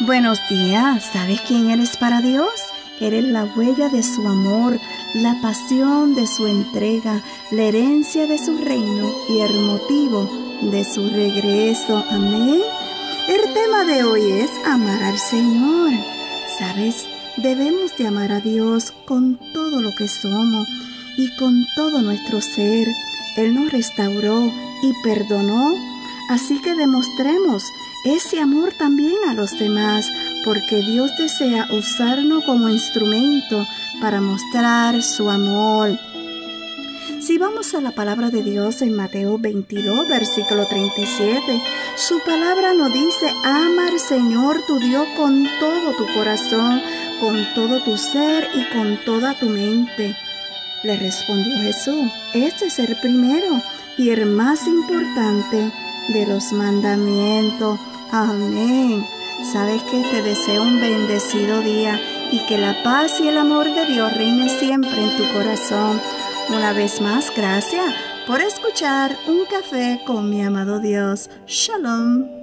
Buenos días, ¿sabes quién eres para Dios? Eres la huella de su amor, la pasión de su entrega, la herencia de su reino y el motivo de su regreso. Amén. El tema de hoy es amar al Señor. ¿Sabes? Debemos de amar a Dios con todo lo que somos y con todo nuestro ser. Él nos restauró y perdonó. Así que demostremos ese amor también a los demás, porque Dios desea usarnos como instrumento para mostrar su amor. Si vamos a la palabra de Dios en Mateo 22, versículo 37, su palabra nos dice, ama al Señor tu Dios con todo tu corazón, con todo tu ser y con toda tu mente. Le respondió Jesús, este es el primero y el más importante de los mandamientos. Amén. Sabes que te deseo un bendecido día y que la paz y el amor de Dios reine siempre en tu corazón. Una vez más, gracias por escuchar un café con mi amado Dios. Shalom.